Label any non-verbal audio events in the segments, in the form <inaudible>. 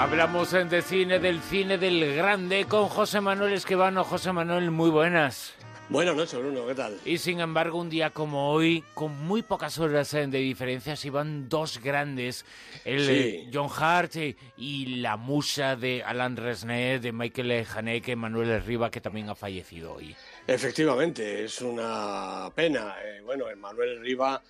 Hablamos de cine, del cine del grande, con José Manuel Esquivano. José Manuel, muy buenas. Buenas noches, Bruno, ¿qué tal? Y sin embargo, un día como hoy, con muy pocas horas eh, de diferencia, se iban dos grandes, el eh, John Hart eh, y la musa de Alan Resnais, de Michael Haneke, Manuel Riva, que también ha fallecido hoy. Efectivamente, es una pena. bueno, Manuel Riva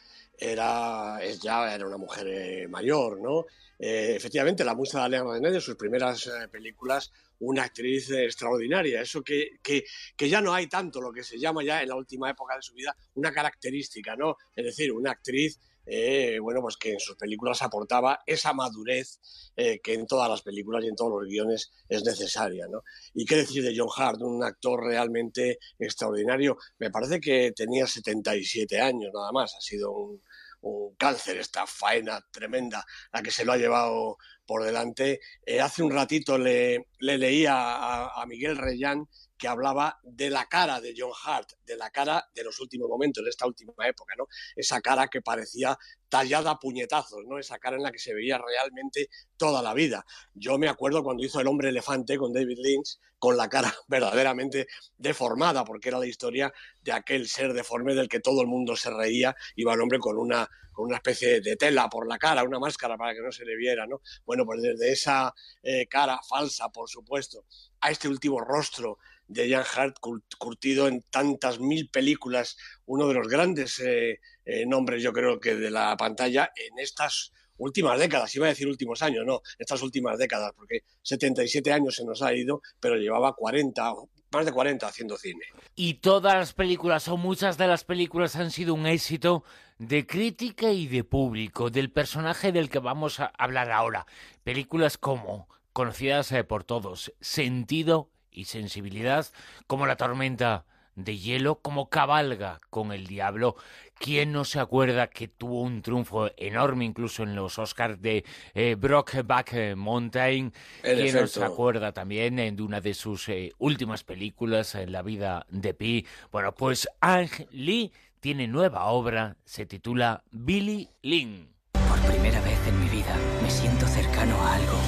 era, es ya era una mujer mayor, ¿no? efectivamente, la musa de Alan Resnais, de sus primeras películas, una actriz extraordinaria. Eso que, que, que, ya no hay tanto lo que se llama ya en la última época de su vida una característica, ¿no? Es decir, una actriz. Eh, bueno, pues que en sus películas aportaba esa madurez eh, que en todas las películas y en todos los guiones es necesaria, ¿no? Y qué decir de John Hart, un actor realmente extraordinario. Me parece que tenía 77 años nada más, ha sido un, un cáncer, esta faena tremenda, la que se lo ha llevado por delante. Eh, hace un ratito le, le leía a, a, Miguel Reyán que hablaba de la cara de John Hart, de la cara de los últimos momentos, de esta última época, ¿no? Esa cara que parecía tallada a puñetazos, ¿no? Esa cara en la que se veía realmente toda la vida. Yo me acuerdo cuando hizo El hombre elefante con David Lynch, con la cara <laughs> verdaderamente deformada, porque era la historia de aquel ser deforme del que todo el mundo se reía, iba el hombre con una, con una especie de tela por la cara, una máscara para que no se le viera, ¿no? Bueno, pues desde esa eh, cara falsa, por supuesto, a este último rostro de Jan Hart, curtido en tantas mil películas, uno de los grandes eh, eh, nombres, yo creo que de la pantalla en estas últimas décadas, iba a decir últimos años, no, estas últimas décadas, porque 77 años se nos ha ido, pero llevaba 40, más de 40 haciendo cine. Y todas las películas, o muchas de las películas, han sido un éxito de crítica y de público, del personaje del que vamos a hablar ahora. Películas como, conocidas eh, por todos, Sentido y sensibilidad, como la tormenta de hielo, como cabalga con el diablo. ¿Quién no se acuerda que tuvo un triunfo enorme incluso en los Oscars de eh, Brockback Mountain? ¿Quién no se acuerda también de una de sus eh, últimas películas, en La vida de Pi? Bueno, pues Ang Lee tiene nueva obra, se titula Billy Lynn. Por primera vez en mi vida me siento cercano a algo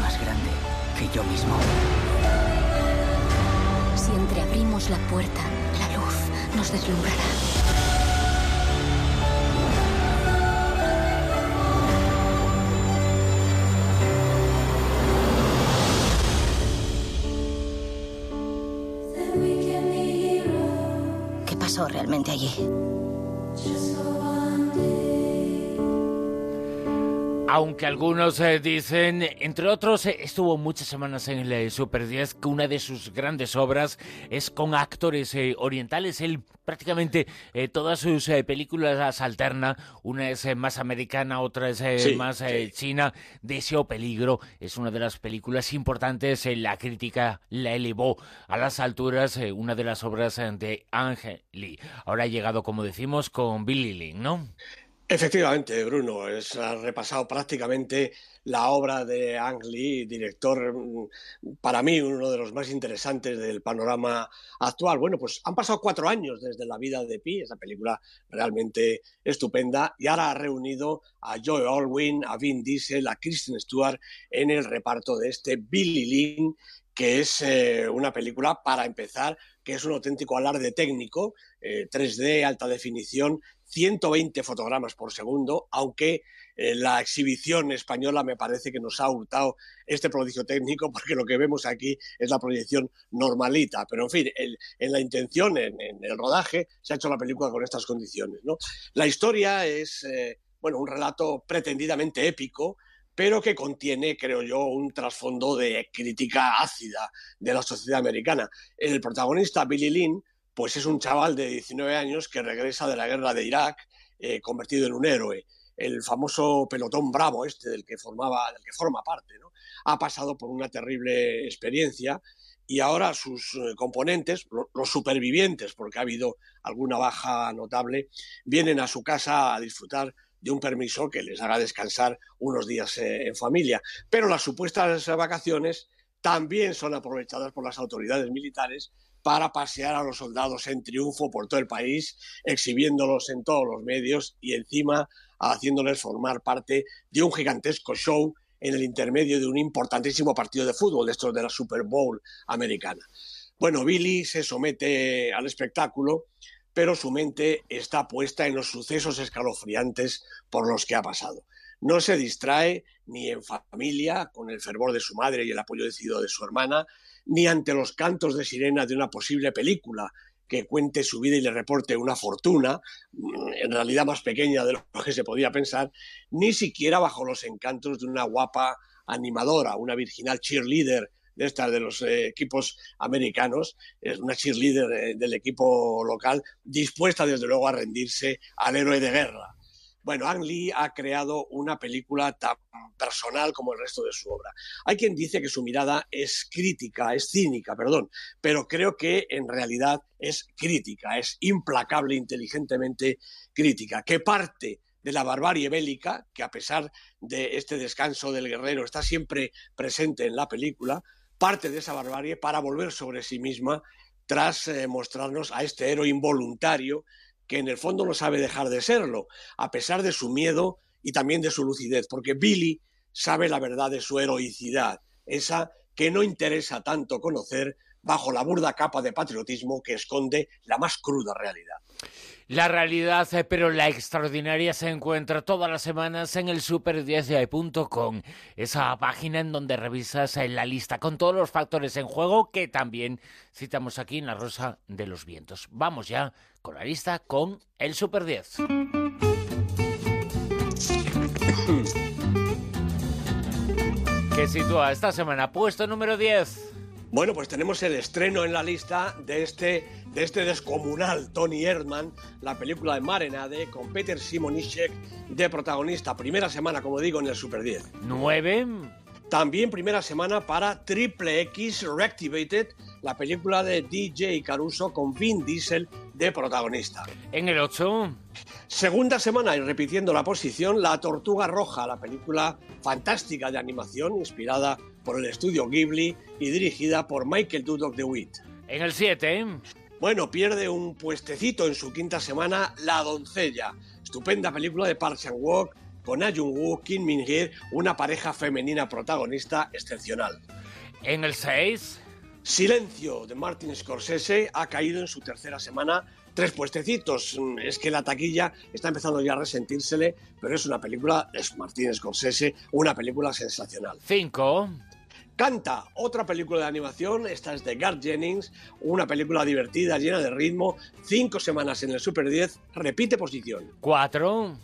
más grande que yo mismo. Si entreabrimos la puerta, la luz nos deslumbrará. ¿Qué pasó realmente allí? Aunque algunos eh, dicen, entre otros, eh, estuvo muchas semanas en el eh, Super 10, que una de sus grandes obras es con actores orientales. Él prácticamente todas sus películas alterna. Una es más americana, otra es más china. Deseo Peligro es una de las películas importantes. la crítica la elevó a las alturas, una de las obras de Angel Lee. Ahora ha llegado, como decimos, con Billy Lynn, ¿no? Efectivamente, Bruno, es, ha repasado prácticamente la obra de Ang Lee, director, mm, para mí, uno de los más interesantes del panorama actual. Bueno, pues han pasado cuatro años desde la vida de Pi, esa película realmente estupenda, y ahora ha reunido a Joe Alwyn, a Vin Diesel, a Kristen Stewart en el reparto de este Billy Lynn, que es eh, una película, para empezar, que es un auténtico alarde técnico, 3D, eh, alta definición, 120 fotogramas por segundo, aunque eh, la exhibición española me parece que nos ha hurtado este prodigio técnico, <laughs> porque lo que vemos aquí es la proyección normalita. Pero en fin, en la intención, en, el rodaje, se ha hecho la película con estas condiciones. ¿no? La historia es eh, bueno, un relato pretendidamente épico, pero que contiene, creo yo, un trasfondo de crítica ácida de la sociedad americana. El protagonista, Billy Lynn, pues es un chaval de 19 años que regresa de la guerra de Irak eh, convertido en un héroe. El famoso pelotón bravo este del que formaba, del que forma parte, ha pasado por una terrible experiencia y ahora sus eh, componentes, los supervivientes, porque ha habido alguna baja notable, vienen a su casa a disfrutar de un permiso que les haga descansar unos días eh, en familia. Pero las supuestas vacaciones también son aprovechadas por las autoridades militares para pasear a los soldados en triunfo por todo el país, exhibiéndolos en todos los medios y encima haciéndoles formar parte de un gigantesco show en el intermedio de un importantísimo partido de fútbol, de estos de la Super Bowl americana. Bueno, Billy se somete al espectáculo, pero su mente está puesta en los sucesos escalofriantes por los que ha pasado. No se distrae ni en familia, con el fervor de su madre y el apoyo decidido de su hermana, ni ante los cantos de sirena de una posible película que cuente su vida y le reporte una fortuna, mm, en realidad más pequeña de lo que se podía pensar, ni siquiera bajo los encantos de una guapa animadora, una virginal cheerleader de estas de los eh, equipos americanos, una cheerleader eh, del equipo local, dispuesta desde luego a rendirse al héroe de guerra. Bueno, Ang Lee ha creado una película tan personal como el resto de su obra. Hay quien dice que su mirada es crítica, es cínica, perdón, pero creo que en realidad es crítica, es implacable, inteligentemente crítica, que parte de la barbarie bélica, que a pesar de este descanso del guerrero está siempre presente en la película, parte de esa barbarie para volver sobre sí misma tras eh, mostrarnos a este héroe involuntario que en el fondo no sabe dejar de serlo, a pesar de su miedo y también de su lucidez, porque Billy sabe la verdad de su heroicidad, esa que no interesa tanto conocer bajo la burda capa de patriotismo que esconde la más cruda realidad. La realidad, pero la extraordinaria, se encuentra todas las semanas en el super10.com, esa página en donde revisas eh, la lista con todos los factores en juego que también citamos aquí en la Rosa de los Vientos. Vamos ya con la lista con el Super 10. <coughs> que sitúa esta semana puesto número 10. Bueno, pues tenemos el estreno en la lista de este, de este descomunal Tony Erdmann, la película de Marenade, con Peter Simonischek de protagonista. Primera semana, como digo, en el Super 10. 9. También primera semana para Triple X Reactivated, la película de DJ Caruso con Vin Diesel de protagonista. En el 8. Segunda semana y repitiendo la posición, La Tortuga Roja, la película fantástica de animación inspirada por el estudio Ghibli y dirigida por Michael Dudok de Witt. En el 7. Bueno, pierde un puestecito en su quinta semana La Doncella, estupenda película de Park Chan-wook con Ah Jung-woo, Kim Min-hee, una pareja femenina protagonista excepcional. En el 6. Silencio de Martin Scorsese ha caído en su tercera semana tres puestecitos. Es que la taquilla está empezando ya a resentírsele, pero es una película, es Martín Scorsese, una película sensacional. Cinco. Canta, otra película de animación, esta es de Garth Jennings, una película divertida, llena de ritmo, cinco semanas en el Super 10, repite posición. Cuatro.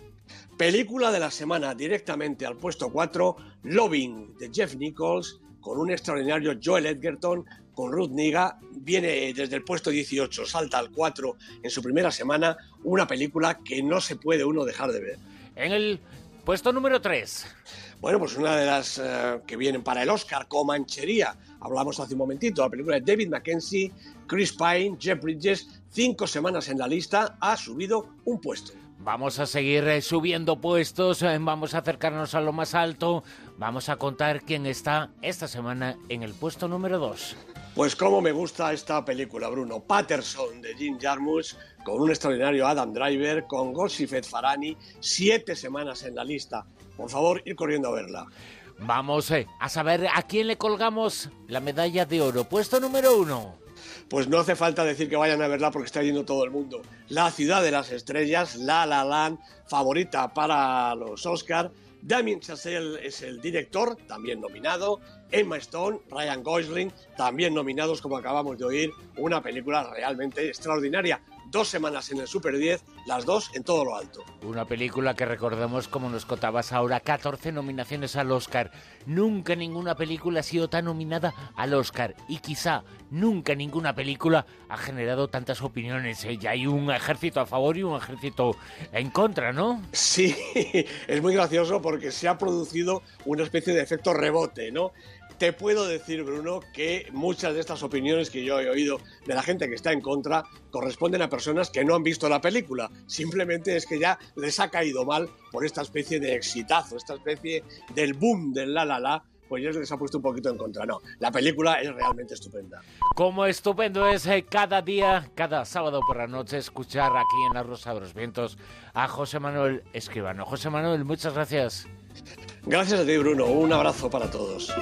Película de la semana, directamente al puesto 4, Loving, de Jeff Nichols, con un extraordinario Joel Edgerton, con Ruth Niga, viene desde el puesto 18, salta al 4 en su primera semana, una película que no se puede uno dejar de ver. En el puesto número 3. Bueno, pues una de las eh, que vienen para el Oscar, Comanchería. Hablamos hace un momentito, la película de David Mackenzie, Chris Pine, Jeff Bridges, cinco semanas en la lista, ha subido un puesto. Vamos a seguir eh, subiendo puestos, eh, vamos a acercarnos a lo más alto, vamos a contar quién está esta semana en el puesto número 2. Pues cómo me gusta esta película, Bruno. Patterson de Jim Jarmusch, con un extraordinario Adam Driver, con Gossifet Farani, siete semanas en la lista. Por favor, ir corriendo a verla. Vamos eh, a saber a quién le colgamos la medalla de oro. Puesto número uno. Pues no hace falta decir que vayan a verla porque está yendo todo el mundo. La ciudad de las estrellas, La La Land, favorita para los Oscar. Damien Chazelle es el director, también nominado. Emma Stone, Ryan Gosling, también nominados, como acabamos de oír. Una película realmente extraordinaria dos semanas en el Super 10, las dos en todo lo alto. Una película que recordemos, como nos contabas ahora, 14 nominaciones al Oscar. Nunca ninguna película ha sido tan nominada al Oscar y quizá nunca ninguna película ha generado tantas opiniones. ¿eh? Ya hay un ejército a favor y un ejército en contra, ¿no? Sí, <laughs> es muy gracioso porque se ha producido una especie de efecto rebote, ¿no? Te puedo decir, Bruno, que muchas de estas opiniones que yo he oído de la gente que está en contra corresponden a personas que no han visto la película. Simplemente es que ya les ha caído mal por esta especie de exitazo, esta especie del boom del la la la pues ya les ha puesto un poquito en contra. No, la película es realmente estupenda. Como estupendo es eh, cada día, cada sábado por la noche, escuchar aquí en La Rosa de los Vientos a José Manuel Escribano. José Manuel, muchas gracias. Gracias a ti, Bruno. Un abrazo para todos.